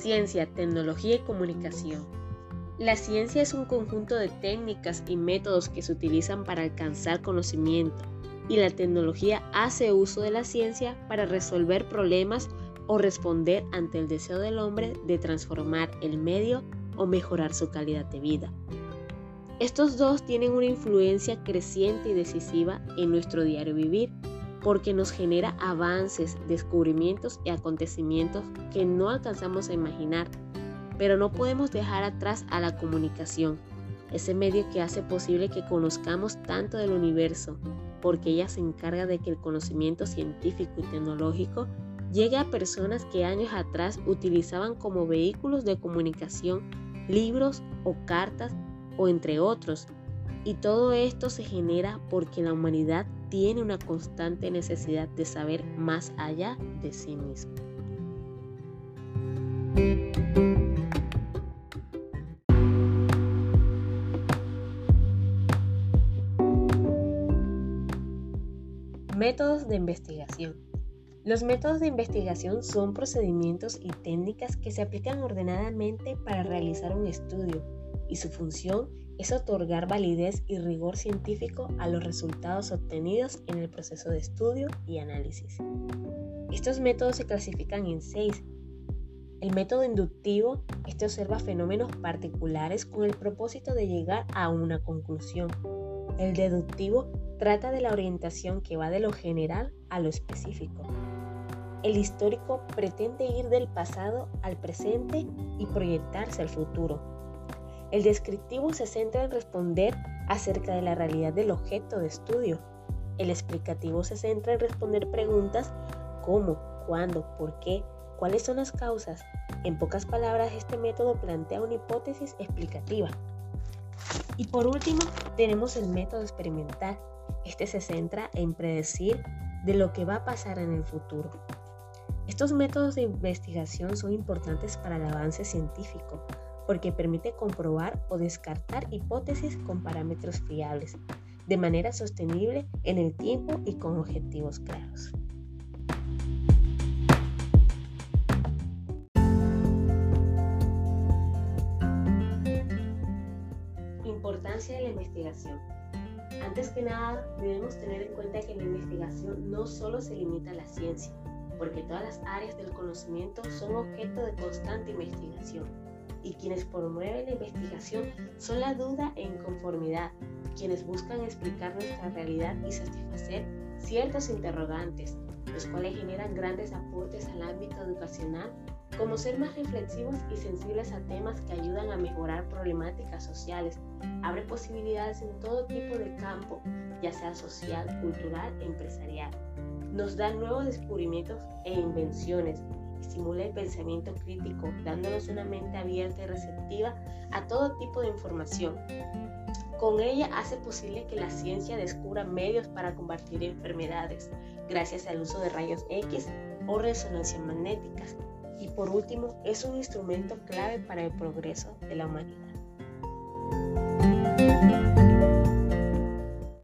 Ciencia, tecnología y comunicación. La ciencia es un conjunto de técnicas y métodos que se utilizan para alcanzar conocimiento y la tecnología hace uso de la ciencia para resolver problemas o responder ante el deseo del hombre de transformar el medio o mejorar su calidad de vida. Estos dos tienen una influencia creciente y decisiva en nuestro diario vivir porque nos genera avances, descubrimientos y acontecimientos que no alcanzamos a imaginar. Pero no podemos dejar atrás a la comunicación, ese medio que hace posible que conozcamos tanto del universo, porque ella se encarga de que el conocimiento científico y tecnológico llegue a personas que años atrás utilizaban como vehículos de comunicación libros o cartas o entre otros. Y todo esto se genera porque la humanidad tiene una constante necesidad de saber más allá de sí mismo. Métodos de investigación. Los métodos de investigación son procedimientos y técnicas que se aplican ordenadamente para realizar un estudio y su función es otorgar validez y rigor científico a los resultados obtenidos en el proceso de estudio y análisis. Estos métodos se clasifican en seis. El método inductivo, este observa fenómenos particulares con el propósito de llegar a una conclusión. El deductivo trata de la orientación que va de lo general a lo específico. El histórico pretende ir del pasado al presente y proyectarse al futuro. El descriptivo se centra en responder acerca de la realidad del objeto de estudio. El explicativo se centra en responder preguntas cómo, cuándo, por qué, cuáles son las causas. En pocas palabras, este método plantea una hipótesis explicativa. Y por último, tenemos el método experimental. Este se centra en predecir de lo que va a pasar en el futuro. Estos métodos de investigación son importantes para el avance científico, porque permite comprobar o descartar hipótesis con parámetros fiables, de manera sostenible en el tiempo y con objetivos claros. Importancia de la investigación. Antes que nada, debemos tener en cuenta que la investigación no solo se limita a la ciencia, porque todas las áreas del conocimiento son objeto de constante investigación y quienes promueven la investigación son la duda e inconformidad, quienes buscan explicar nuestra realidad y satisfacer ciertos interrogantes, los cuales generan grandes aportes al ámbito educacional, como ser más reflexivos y sensibles a temas que ayudan a mejorar problemáticas sociales, abre posibilidades en todo tipo de campo, ya sea social, cultural e empresarial. Nos da nuevos descubrimientos e invenciones, estimula el pensamiento crítico, dándonos una mente abierta y receptiva a todo tipo de información. Con ella hace posible que la ciencia descubra medios para combatir enfermedades, gracias al uso de rayos X o resonancias magnéticas. Y por último, es un instrumento clave para el progreso de la humanidad.